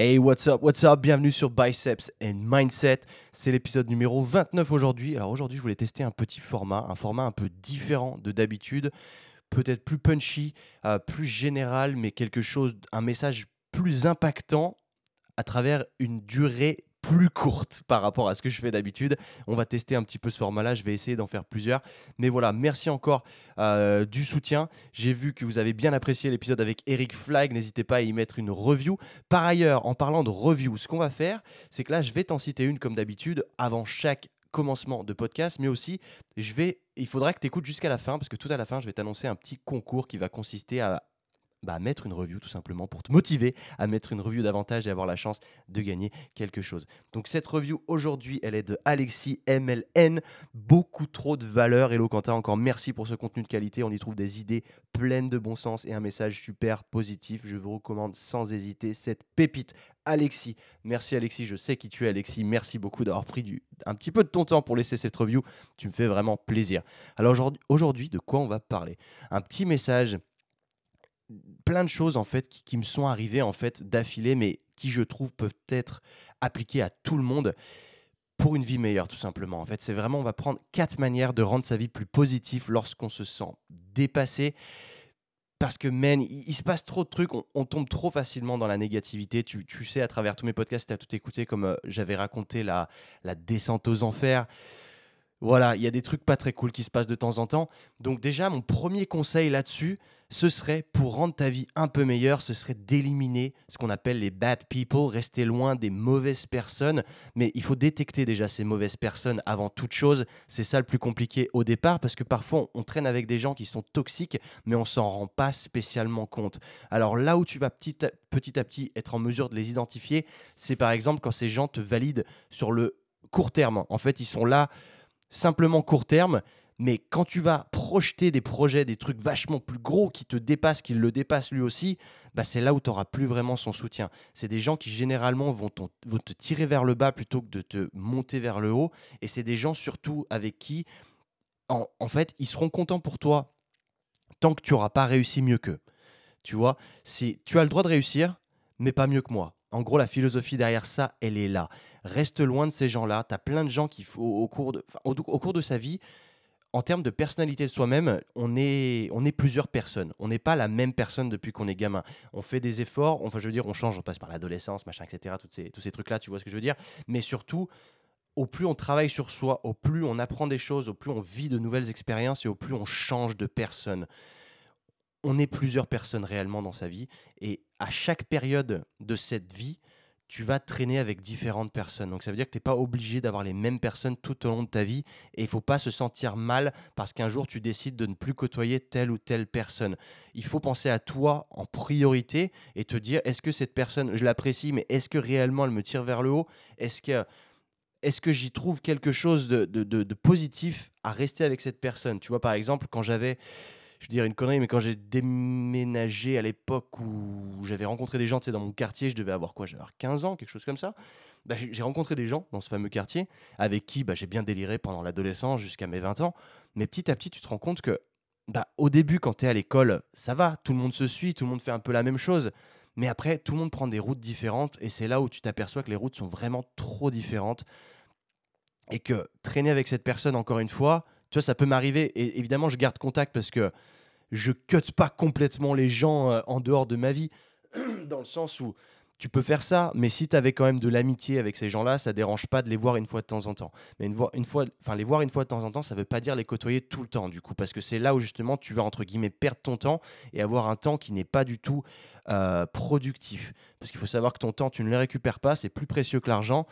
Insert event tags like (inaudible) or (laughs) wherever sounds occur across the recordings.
Hey, what's up, what's up? Bienvenue sur Biceps and Mindset. C'est l'épisode numéro 29 aujourd'hui. Alors aujourd'hui, je voulais tester un petit format, un format un peu différent de d'habitude, peut-être plus punchy, euh, plus général, mais quelque chose, un message plus impactant à travers une durée plus courte (laughs) par rapport à ce que je fais d'habitude. On va tester un petit peu ce format-là, je vais essayer d'en faire plusieurs. Mais voilà, merci encore euh, du soutien. J'ai vu que vous avez bien apprécié l'épisode avec Eric Flag, n'hésitez pas à y mettre une review. Par ailleurs, en parlant de review, ce qu'on va faire, c'est que là, je vais t'en citer une comme d'habitude avant chaque commencement de podcast, mais aussi je vais, il faudra que tu écoutes jusqu'à la fin parce que tout à la fin, je vais t'annoncer un petit concours qui va consister à bah, mettre une review tout simplement pour te motiver à mettre une review davantage et avoir la chance de gagner quelque chose. Donc cette review aujourd'hui, elle est de Alexis MLN. Beaucoup trop de valeur. Hello Quentin, encore merci pour ce contenu de qualité. On y trouve des idées pleines de bon sens et un message super positif. Je vous recommande sans hésiter cette pépite. Alexis, merci Alexis, je sais qui tu es Alexis, merci beaucoup d'avoir pris du, un petit peu de ton temps pour laisser cette review, tu me fais vraiment plaisir. Alors aujourd'hui, de quoi on va parler? Un petit message plein de choses en fait qui, me sont arrivées en fait d'affilée, mais qui je trouve peuvent être appliquées à tout le monde pour une vie meilleure tout simplement. En fait, c'est vraiment on va prendre quatre manières de rendre sa vie plus positive lorsqu'on se sent dépassé. Parce que, man, il, se passe trop de trucs, on, tombe trop facilement dans la négativité. Tu, sais, à travers tous mes podcasts, tu as tout écouté, comme euh, j'avais raconté la, la descente aux enfers. Voilà, il y a des trucs pas très cool qui se passent de temps en temps. Donc déjà, mon premier conseil là-dessus, ce serait pour rendre ta vie un peu meilleure, ce serait d'éliminer ce qu'on appelle les bad people, rester loin des mauvaises personnes. Mais il faut détecter déjà ces mauvaises personnes avant toute chose. C'est ça le plus compliqué au départ parce que parfois on traîne avec des gens qui sont toxiques, mais on s'en rend pas spécialement compte. Alors là où tu vas petit à petit, à petit être en mesure de les identifier, c'est par exemple quand ces gens te valident sur le court terme. En fait, ils sont là simplement court terme. Mais quand tu vas projeter des projets, des trucs vachement plus gros qui te dépassent, qui le dépassent lui aussi, bah c'est là où tu n'auras plus vraiment son soutien. C'est des gens qui généralement vont, te tirer vers le bas plutôt que de te monter vers le haut. Et c'est des gens surtout avec qui, en, en fait, ils seront contents pour toi tant que tu n'auras pas réussi mieux qu'eux. Tu vois, tu as le droit de réussir, mais pas mieux que moi. En gros, la philosophie derrière ça, elle est là. Reste loin de ces gens-là. Tu as plein de gens qui, au, cours de, au, cours de sa vie, en termes de personnalité de soi-même, on est, on est plusieurs personnes. On n'est pas la même personne depuis qu'on est gamin. On fait des efforts, enfin, je veux dire, on change, on passe par l'adolescence, machin, etc. Toutes ces, tous ces trucs-là, tu vois ce que je veux dire. Mais surtout, au plus on travaille sur soi, au plus on apprend des choses, au plus on vit de nouvelles expériences et au plus on change de personne on est plusieurs personnes réellement dans sa vie et à chaque période de cette vie, tu vas traîner avec différentes personnes. Donc ça veut dire que tu n'es pas obligé d'avoir les mêmes personnes tout au long de ta vie et il faut pas se sentir mal parce qu'un jour tu décides de ne plus côtoyer telle ou telle personne. Il faut penser à toi en priorité et te dire est-ce que cette personne, je l'apprécie, mais est-ce que réellement elle me tire vers le haut? Est-ce que est-ce que j'y trouve quelque chose de, de, positif à rester avec cette personne? Tu vois, par exemple, quand j'avais je veux dire une connerie, mais quand j'ai déménagé à l'époque où j'avais rencontré des gens, dans mon quartier, je devais avoir quoi J'avais 15 ans, quelque chose comme ça. Bah, j'ai rencontré des gens dans ce fameux quartier avec qui bah, j'ai bien déliré pendant l'adolescence jusqu'à mes 20 ans. Mais petit à petit, tu te rends compte que bah, au début, quand tu es à l'école, ça va, tout le monde se suit, tout le monde fait un peu la même chose. Mais après, tout le monde prend des routes différentes et c'est là où tu t'aperçois que les routes sont vraiment trop différentes et que traîner avec cette personne, encore une fois, tu vois, ça peut m'arriver. Et évidemment, je garde contact parce que je cut pas complètement les gens euh, en dehors de ma vie, (clears throat) dans le sens où tu peux faire ça, mais si tu avais quand même de l'amitié avec ces gens-là, ça dérange pas de les voir une fois de temps en temps. Mais une, une fois, enfin les voir une fois de temps en temps, ça veut pas dire les côtoyer tout le temps, du coup, parce que c'est là où justement tu vas entre guillemets perdre ton temps et avoir un temps qui n'est pas du tout euh, productif. Parce qu'il faut savoir que ton temps, tu ne le récupères pas, c'est plus précieux que l'argent.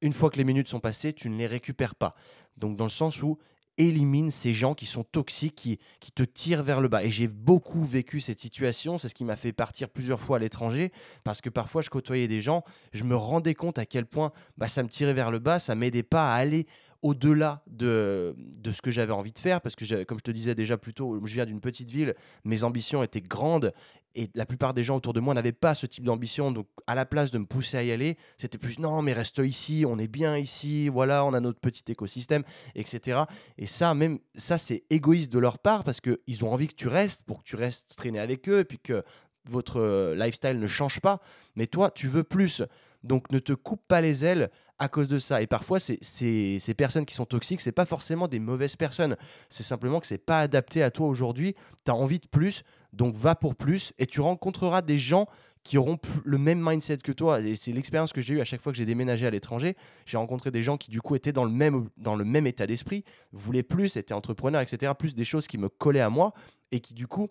Une fois que les minutes sont passées, tu ne les récupères pas. Donc dans le sens où élimine ces gens qui sont toxiques, qui, qui te tirent vers le bas. Et j'ai beaucoup vécu cette situation, c'est ce qui m'a fait partir plusieurs fois à l'étranger, parce que parfois je côtoyais des gens, je me rendais compte à quel point bah, ça me tirait vers le bas, ça m'aidait pas à aller au-delà de, de ce que j'avais envie de faire, parce que comme je te disais déjà plus tôt, je viens d'une petite ville, mes ambitions étaient grandes, et la plupart des gens autour de moi n'avaient pas ce type d'ambition. Donc, à la place de me pousser à y aller, c'était plus non, mais reste ici, on est bien ici, voilà, on a notre petit écosystème, etc. Et ça, même ça, c'est égoïste de leur part parce qu'ils ont envie que tu restes pour que tu restes traîner avec eux et puis que votre euh, lifestyle ne change pas, mais toi, tu veux plus. Donc ne te coupe pas les ailes à cause de ça. Et parfois, c'est, ces personnes qui sont toxiques, c'est pas forcément des mauvaises personnes. C'est simplement que c'est pas adapté à toi aujourd'hui. Tu as envie de plus, donc va pour plus et tu rencontreras des gens qui auront le même mindset que toi. Et c'est l'expérience que j'ai eue à chaque fois que j'ai déménagé à l'étranger. J'ai rencontré des gens qui, du coup, étaient dans le même, dans le même état d'esprit, voulaient plus, étaient entrepreneurs, etc. Plus des choses qui me collaient à moi et qui, du coup,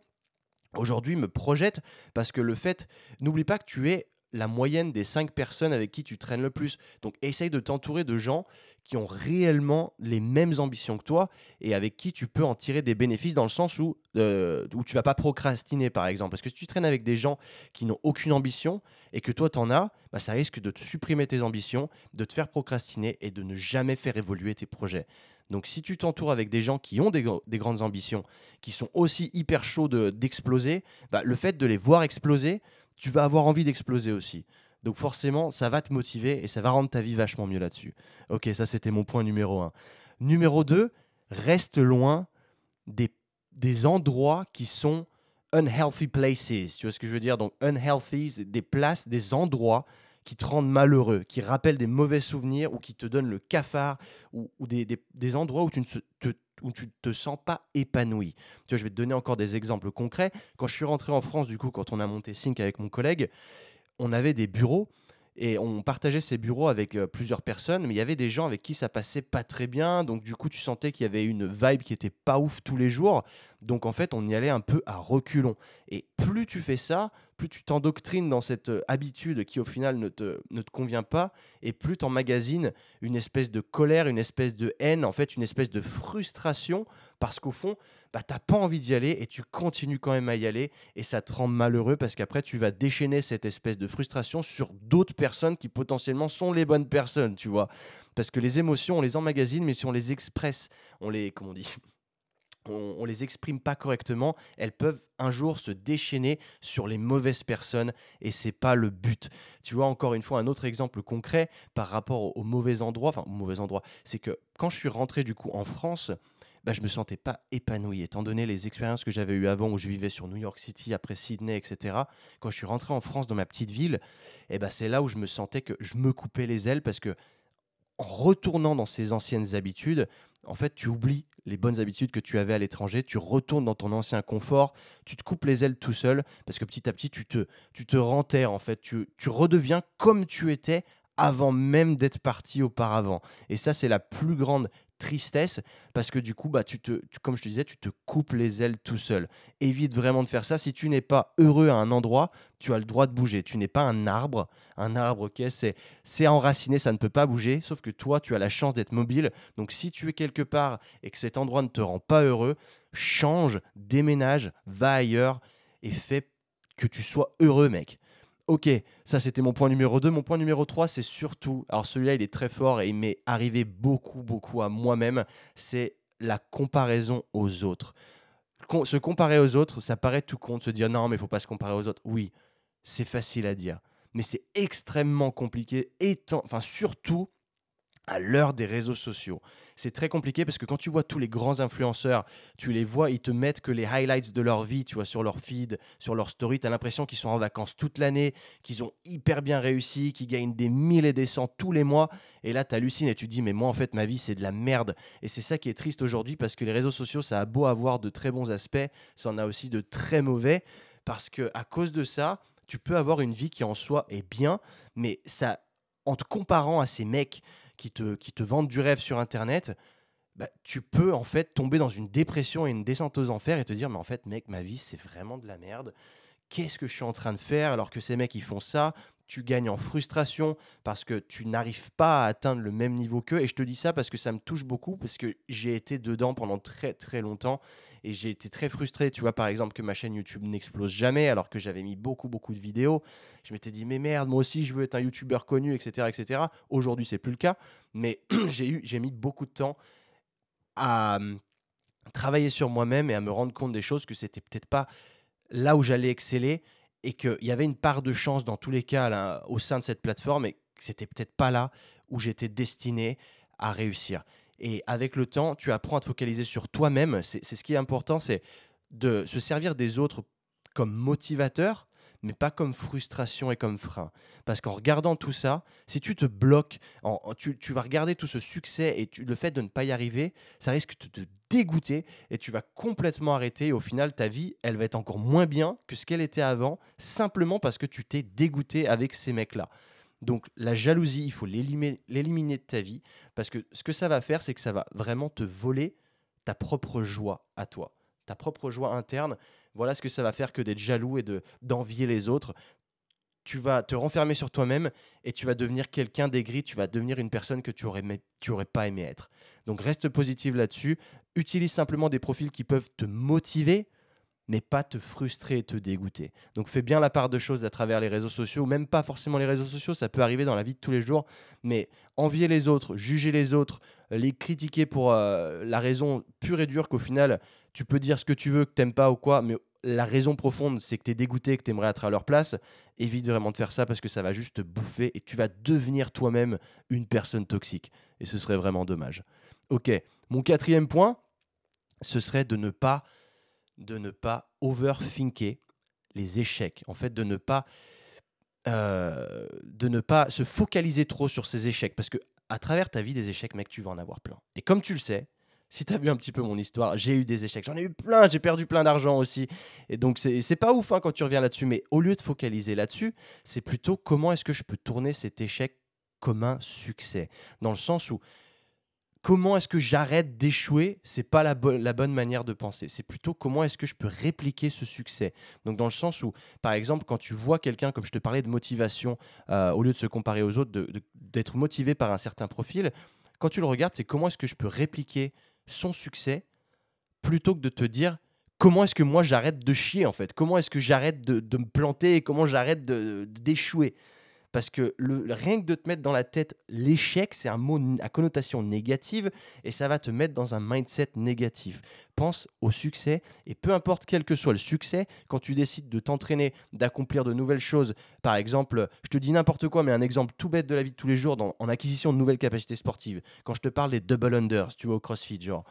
aujourd'hui me projettent. Parce que le fait, n'oublie pas que tu es la moyenne des cinq personnes avec qui tu traînes le plus. Donc essaye de t'entourer de gens qui ont réellement les mêmes ambitions que toi et avec qui tu peux en tirer des bénéfices dans le sens où, euh, où tu vas pas procrastiner par exemple. Parce que si tu traînes avec des gens qui n'ont aucune ambition et que toi t'en as, bah, ça risque de te supprimer tes ambitions, de te faire procrastiner et de ne jamais faire évoluer tes projets. Donc si tu t'entoures avec des gens qui ont des, grandes ambitions, qui sont aussi hyper chauds d'exploser, bah, le fait de les voir exploser, tu vas avoir envie d'exploser aussi. Donc forcément, ça va te motiver et ça va rendre ta vie vachement mieux là-dessus. Ok, ça c'était mon point numéro 1. Numéro 2, reste loin des, des endroits qui sont unhealthy places. Tu vois ce que je veux dire? Donc unhealthy, des places, des endroits qui te rendent malheureux, qui rappellent des mauvais souvenirs ou qui te donnent le cafard ou, des, des, des, endroits où tu ne te, où tu te sens pas épanoui. Je vais te donner encore des exemples concrets. Quand je suis rentré en France, du coup, quand on a monté Sync avec mon collègue, on avait des bureaux et on partageait ces bureaux avec euh, plusieurs personnes, mais il y avait des gens avec qui ça passait pas très bien, donc du coup tu sentais qu'il y avait une vibe qui était pas ouf tous les jours, donc en fait on y allait un peu à reculons. Et plus tu fais ça, plus tu t'endoctrines dans cette euh, habitude qui au final ne te, ne te convient pas, et plus tu emmagasines une espèce de colère, une espèce de haine, en fait une espèce de frustration, parce qu'au fond, bah, tu n'as pas envie d'y aller et tu continues quand même à y aller, et ça te rend malheureux parce qu'après tu vas déchaîner cette espèce de frustration sur d'autres personnes qui potentiellement sont les bonnes personnes, tu vois. Parce que les émotions, on les emmagasine, mais si on les expresse, on les, comment on dit on, on, les exprime pas correctement, elles peuvent un jour se déchaîner sur les mauvaises personnes et c'est pas le but. Tu vois encore une fois un autre exemple concret par rapport au, mauvais endroit, enfin au mauvais c'est que quand je suis rentré du coup en France, bah, je me sentais pas épanoui étant donné les expériences que j'avais eues avant où je vivais sur New York City, après Sydney, etc. Quand je suis rentré en France dans ma petite ville, et eh bah, c'est là où je me sentais que je me coupais les ailes parce que en retournant dans ces anciennes habitudes, en fait, tu oublies les bonnes habitudes que tu avais à l'étranger, tu retournes dans ton ancien confort, tu te coupes les ailes tout seul, parce que petit à petit, tu te, tu te renterres, en fait, tu, tu redeviens comme tu étais avant même d'être parti auparavant. Et ça, c'est la plus grande tristesse parce que du coup, bah, tu te, comme je te disais, tu te coupes les ailes tout seul. Évite vraiment de faire ça. Si tu n'es pas heureux à un endroit, tu as le droit de bouger. Tu n'es pas un arbre. Un arbre, ok, c'est, c'est enraciné, ça ne peut pas bouger. Sauf que toi, tu as la chance d'être mobile. Donc si tu es quelque part et que cet endroit ne te rend pas heureux, change, déménage, va ailleurs et fais que tu sois heureux, mec. Ok, ça c'était mon point numéro 2. Mon point numéro 3, c'est surtout, alors celui-là il est très fort et il m'est arrivé beaucoup, beaucoup à moi-même, c'est la comparaison aux autres. Se comparer aux autres, ça paraît tout con de se dire non mais il faut pas se comparer aux autres. Oui, c'est facile à dire, mais c'est extrêmement compliqué, étant, enfin surtout à l'heure des réseaux sociaux. C'est très compliqué parce que quand tu vois tous les grands influenceurs, tu les vois, ils te mettent que les highlights de leur vie, tu vois, sur leur feed, sur leur story, tu as l'impression qu'ils sont en vacances toute l'année, qu'ils ont hyper bien réussi, qu'ils gagnent des mille et des cents tous les mois. Et là, tu hallucines et tu dis, mais moi, en fait, ma vie, c'est de la merde. Et c'est ça qui est triste aujourd'hui parce que les réseaux sociaux, ça a beau avoir de très bons aspects, ça en a aussi de très mauvais parce que à cause de ça, tu peux avoir une vie qui en soi est bien, mais ça, en te comparant à ces mecs, qui te, qui te vendent du rêve sur Internet, bah, tu peux en fait tomber dans une dépression et une descente aux enfers et te dire mais en fait mec ma vie c'est vraiment de la merde. Qu'est-ce que je suis en train de faire alors que ces mecs ils font ça? Tu gagnes en frustration parce que tu n'arrives pas à atteindre le même niveau qu'eux. Et je te dis ça parce que ça me touche beaucoup, parce que j'ai été dedans pendant très très longtemps et j'ai été très frustré. Tu vois, par exemple, que ma chaîne YouTube n'explose jamais alors que j'avais mis beaucoup beaucoup de vidéos. Je m'étais dit, mais merde, moi aussi je veux être un YouTuber connu, etc. etc. Aujourd'hui, c'est plus le cas, mais (clears throat) j'ai eu, j'ai mis beaucoup de temps à hum, travailler sur moi-même et à me rendre compte des choses que c'était peut-être pas là où j'allais exceller et qu'il y avait une part de chance dans tous les cas au sein de cette plateforme et que c'était peut-être pas là où j'étais destiné à réussir. Et avec le temps, tu apprends à te focaliser sur toi-même. C'est ce qui est important, c'est de se servir des autres comme motivateur, mais pas comme frustration et comme frein. Parce qu'en regardant tout ça, si tu te bloques, tu, vas regarder tout ce succès et le fait de ne pas y arriver, ça risque de te dégoûter et tu vas complètement arrêter. Au final, ta vie, elle va être encore moins bien que ce qu'elle était avant, simplement parce que tu t'es dégoûté avec ces mecs-là. Donc la jalousie, il faut l'éliminer de ta vie, parce que ce que ça va faire, c'est que ça va vraiment te voler ta propre joie à toi, ta propre joie interne. Voilà ce que ça va faire que d'être jaloux et d'envier les autres. Tu vas te renfermer sur toi-même et tu vas devenir quelqu'un d'aigri, tu vas devenir une personne que tu aurais, tu aurais pas aimé être. Donc reste positif là-dessus. Utilise simplement des profils qui peuvent te motiver, mais pas te frustrer et te dégoûter. Donc fais bien la part de choses à travers les réseaux sociaux, même pas forcément les réseaux sociaux, ça peut arriver dans la vie de tous les jours, mais envier les autres, juger les autres, les critiquer pour euh, la raison pure et dure qu'au final, tu peux dire ce que tu veux, que t'aimes pas ou quoi, mais la raison profonde, c'est que tu es dégoûté, que tu aimerais être à leur place, évite vraiment de faire ça parce que ça va juste te bouffer et tu vas devenir toi-même une personne toxique. Et ce serait vraiment dommage. Ok, mon quatrième point, ce serait de ne pas de ne pas overthinker les échecs, en fait, de ne pas, euh, de ne pas se focaliser trop sur ces échecs, parce que à travers ta vie des échecs, mec, tu vas en avoir plein. Et comme tu le sais, si tu as vu un petit peu mon histoire, j'ai eu des échecs, j'en ai eu plein, j'ai perdu plein d'argent aussi. Et donc, c'est pas ouf hein, quand tu reviens là-dessus, mais au lieu de focaliser là-dessus, c'est plutôt comment est-ce que je peux tourner cet échec comme un succès? Dans le sens où comment est-ce que j'arrête d'échouer C'est pas la, bonne manière de penser. C'est plutôt comment est-ce que je peux répliquer ce succès. Donc dans le sens où, par exemple, quand tu vois quelqu'un, comme je te parlais de motivation, euh, au lieu de se comparer aux autres, d'être motivé par un certain profil, quand tu le regardes, c'est comment est-ce que je peux répliquer son succès plutôt que de te dire comment est-ce que moi j'arrête de chier en fait? Comment est-ce que j'arrête de, de, me planter et comment j'arrête d'échouer? Parce que rien que de te mettre dans la tête l'échec, c'est un mot à connotation négative et ça va te mettre dans un mindset négatif. Pense au succès et peu importe quel que soit le succès, quand tu décides de t'entraîner, d'accomplir de nouvelles choses, par exemple, je te dis n'importe quoi, mais un exemple tout bête de la vie de tous les jours en acquisition de nouvelles capacités sportives. Quand je te parle des double unders, tu vois, au crossfit, genre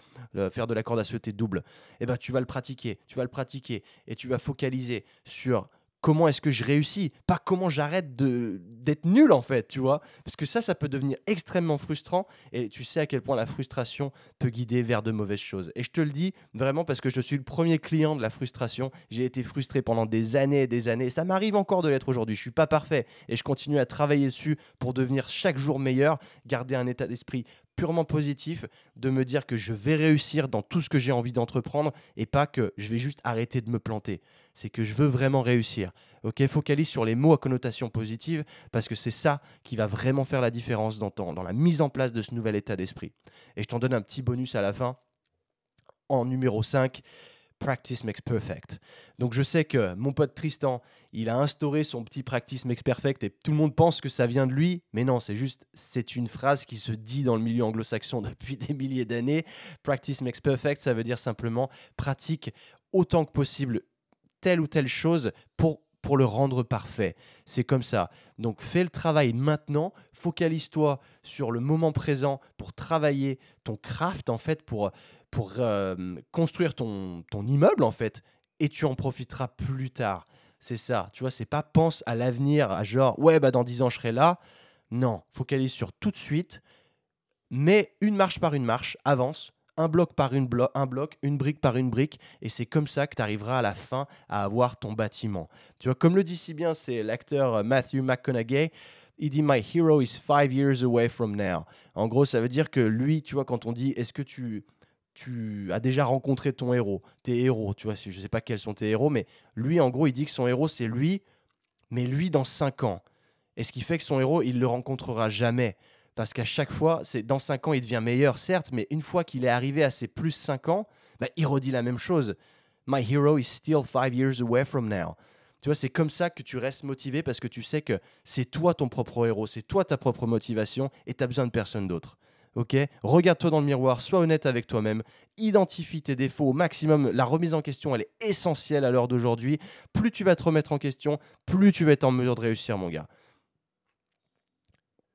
faire de la corde à sauter double, eh ben, tu vas le pratiquer, tu vas le pratiquer et tu vas focaliser sur comment est-ce que je réussis, pas comment j'arrête d'être nul en fait, tu vois? Parce que ça, ça peut devenir extrêmement frustrant et tu sais à quel point la frustration peut guider vers de mauvaises choses. Et je te le dis vraiment parce que je suis le premier client de la frustration. J'ai été frustré pendant des années et des années. Ça m'arrive encore de l'être aujourd'hui. Je suis pas parfait et je continue à travailler dessus pour devenir chaque jour meilleur, garder un état d'esprit purement positif, de me dire que je vais réussir dans tout ce que j'ai envie d'entreprendre et pas que je vais juste arrêter de me planter. C'est que je veux vraiment réussir. Ok, focalise sur les mots à connotation positive parce que c'est ça qui va vraiment faire la différence dans, dans la mise en place de ce nouvel état d'esprit. Et je t'en donne un petit bonus à la fin. En numéro 5, Practice makes perfect. Donc je sais que mon pote Tristan, il a instauré son petit Practice makes perfect et tout le monde pense que ça vient de lui, mais non, c'est juste, c'est une phrase qui se dit dans le milieu anglo-saxon (laughs) depuis des milliers d'années. Practice makes perfect, ça veut dire simplement pratique autant que possible telle ou telle chose pour pour le rendre parfait. C'est comme ça. Donc fais le travail maintenant, focalise-toi sur le moment présent pour travailler ton craft en fait, pour, pour euh, construire ton, immeuble en fait, et tu en profiteras plus tard. C'est ça, tu vois, c'est pas pense à l'avenir, à genre, ouais, bah dans 10 ans je serai là. Non, focalise sur tout de suite, mais une marche par une marche, avance, un bloc par une un bloc, une brique par une brique, et c'est comme ça que tu arriveras à la fin à avoir ton bâtiment. Tu vois, comme le dit si bien, c'est l'acteur euh, Matthew McConaughey. Il dit My hero is five years away from now. En gros, ça veut dire que lui, tu vois, quand on dit Est-ce que tu tu as déjà rencontré ton héros, tes héros, tu vois, je sais pas quels sont tes héros, mais lui, en gros, il dit que son héros, c'est lui, mais lui dans 5 ans. Et ce qui fait que son héros, il le rencontrera jamais. Parce qu'à chaque fois, c'est dans 5 ans, il devient meilleur, certes, mais une fois qu'il est arrivé à ses plus 5 ans, bah, il redit la même chose. My hero is still 5 years away from now. Tu vois, c'est comme ça que tu restes motivé parce que tu sais que c'est toi ton propre héros, c'est toi ta propre motivation et tu as besoin de personne d'autre. Regarde-toi dans le miroir, sois honnête avec toi-même, identifie tes défauts au maximum. La remise en question, elle est essentielle à l'heure d'aujourd'hui. Plus tu vas te remettre en question, plus tu vas être en mesure de réussir, mon gars.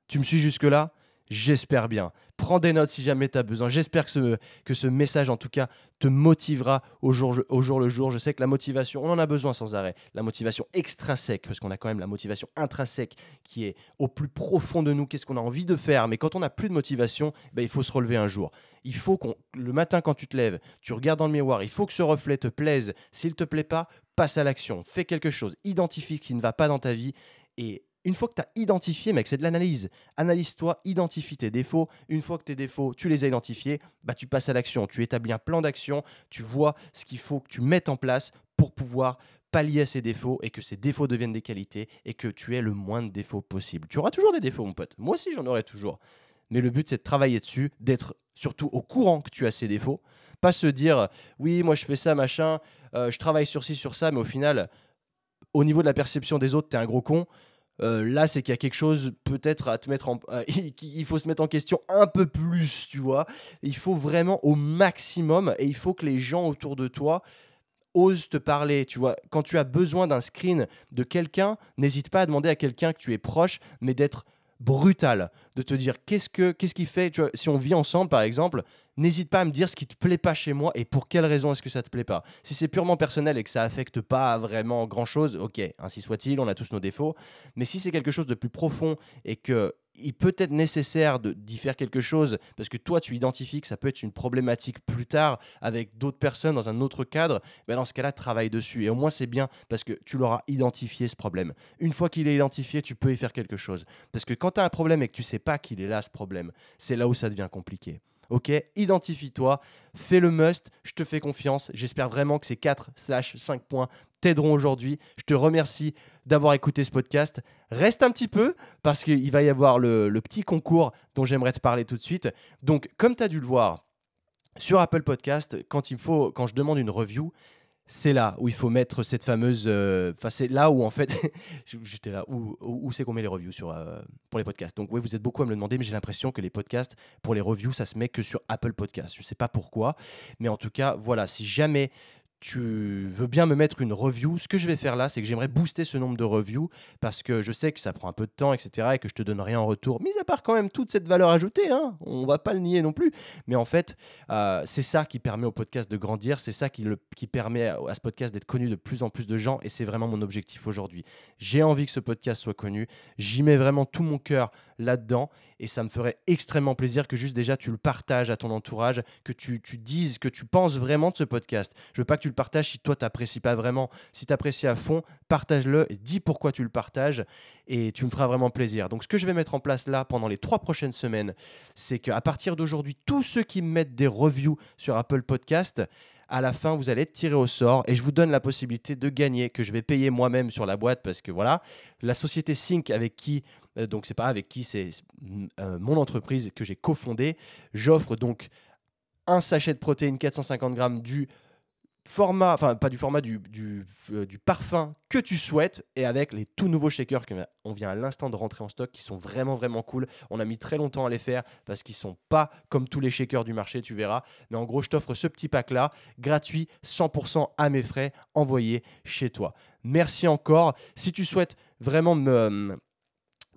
Tu me suis jusque-là? J'espère bien. Prends des notes si jamais tu as besoin. J'espère que ce, que ce message, en tout cas, te motivera au jour, au jour le jour. Je sais que la motivation, on en a besoin sans arrêt. La motivation extrinsèque, parce qu'on a quand même la motivation intrinsèque qui est au plus profond de nous. Qu'est-ce qu'on a envie de faire? Mais quand on n'a plus de motivation, ben, il faut se relever un jour. Il faut qu'on, le matin quand tu te lèves, tu regardes dans le miroir, il faut que ce reflet te plaise. S'il ne te plaît pas, passe à l'action. Fais quelque chose. Identifie ce qui ne va pas dans ta vie et une fois que tu as identifié, mec, c'est de l'analyse. Analyse-toi, identifie tes défauts. Une fois que tes défauts, tu les as identifiés, bah, tu passes à l'action. Tu établis un plan d'action, tu vois ce qu'il faut que tu mettes en place pour pouvoir pallier à ces défauts et que ces défauts deviennent des qualités et que tu aies le moins de défauts possible. Tu auras toujours des défauts, mon pote. Moi aussi, j'en aurai toujours. Mais le but, c'est de travailler dessus, d'être surtout au courant que tu as ces défauts. Pas se dire, oui, moi je fais ça, machin, euh, je travaille sur ci, sur ça, mais au final, au niveau de la perception des autres, tu es un gros con. Euh, là, c'est qu'il y a quelque chose peut-être à te mettre en. Euh, (laughs) il faut se mettre en question un peu plus, tu vois. Il faut vraiment au maximum et il faut que les gens autour de toi osent te parler, tu vois. Quand tu as besoin d'un screen de quelqu'un, n'hésite pas à demander à quelqu'un que tu es proche, mais d'être brutal de te dire qu'est-ce que qu'est-ce qui fait tu vois, si on vit ensemble par exemple n'hésite pas à me dire ce qui te plaît pas chez moi et pour quelle raison est-ce que ça te plaît pas. Si c'est purement personnel et que ça affecte pas vraiment grand chose ok ainsi soit-il on a tous nos défauts. Mais si c'est quelque chose de plus profond et que il peut être nécessaire d'y faire quelque chose parce que toi, tu identifies que ça peut être une problématique plus tard avec d'autres personnes dans un autre cadre. Ben dans ce cas-là, travaille dessus. Et au moins, c'est bien parce que tu l'auras identifié ce problème. Une fois qu'il est identifié, tu peux y faire quelque chose. Parce que quand tu as un problème et que tu sais pas qu'il est là, ce problème, c'est là où ça devient compliqué. Ok, identifie-toi, fais le must, je te fais confiance. J'espère vraiment que ces 4 slash 5 points t'aideront aujourd'hui. Je te remercie d'avoir écouté ce podcast. Reste un petit peu parce qu'il va y avoir le, petit concours dont j'aimerais te parler tout de suite. Donc, comme tu as dû le voir sur Apple Podcast, quand, il faut, quand je demande une review, c'est là où il faut mettre cette fameuse. Euh, enfin, c'est là où en fait, (laughs) j'étais là où, où c'est qu'on met les reviews sur euh, pour les podcasts. Donc oui, vous êtes beaucoup à me le demander, mais j'ai l'impression que les podcasts pour les reviews, ça se met que sur Apple Podcasts. Je ne sais pas pourquoi, mais en tout cas, voilà, si jamais tu veux bien me mettre une review, ce que je vais faire là, c'est que j'aimerais booster ce nombre de reviews parce que je sais que ça prend un peu de temps, etc. et que je te donne rien en retour, mis à part quand même toute cette valeur ajoutée, hein, on va pas le nier non plus. Mais en fait, euh, c'est ça qui permet au podcast de grandir, c'est ça qui, le, qui permet à, ce podcast d'être connu de plus en plus de gens et c'est vraiment mon objectif aujourd'hui. J'ai envie que ce podcast soit connu, j'y mets vraiment tout mon cœur là-dedans et ça me ferait extrêmement plaisir que juste déjà tu le partages à ton entourage, que tu, tu dises que tu penses vraiment de ce podcast. Je veux pas que tu le partages si toi t'apprécies pas vraiment. Si tu apprécies à fond, partage-le, dis pourquoi tu le partages et tu me feras vraiment plaisir. Donc ce que je vais mettre en place là pendant les trois prochaines semaines, c'est qu'à partir d'aujourd'hui, tous ceux qui me mettent des reviews sur Apple Podcast, à la fin, vous allez être tiré au sort et je vous donne la possibilité de gagner, que je vais payer moi-même sur la boîte parce que voilà, la société Sync avec qui, euh, donc c'est pas avec qui, c'est euh, mon entreprise que j'ai cofondée, j'offre donc un sachet de protéines 450 grammes du format, enfin pas du format du, euh, du, parfum que tu souhaites et avec les tout nouveaux shakers qu'on vient à l'instant de rentrer en stock qui sont vraiment vraiment cool. On a mis très longtemps à les faire parce qu'ils sont pas comme tous les shakers du marché, tu verras. Mais en gros, je t'offre ce petit pack là, gratuit, 100% à mes frais, envoyé chez toi. Merci encore. Si tu souhaites vraiment me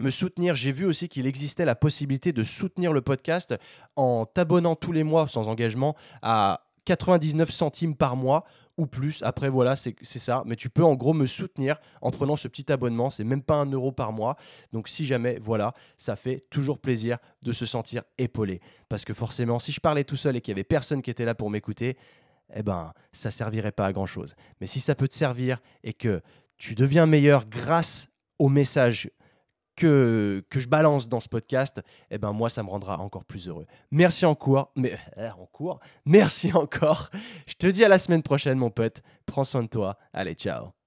me soutenir. J'ai vu aussi qu'il existait la possibilité de soutenir le podcast en t'abonnant tous les mois sans engagement à 99 centimes par mois ou plus. Après, voilà, c'est ça. Mais tu peux en gros me soutenir en prenant ce petit abonnement. C'est même pas un euro par mois. Donc, si jamais, voilà, ça fait toujours plaisir de se sentir épaulé. Parce que forcément, si je parlais tout seul et qu'il y avait personne qui était là pour m'écouter, eh ben, ça servirait pas à grand chose. Mais si ça peut te servir et que tu deviens meilleur grâce au message que, je balance dans ce podcast, eh ben moi, ça me rendra encore plus heureux. Merci encore. Euh, en cours. Merci encore. Je te dis à la semaine prochaine, mon pote. Prends soin de toi. Allez, ciao.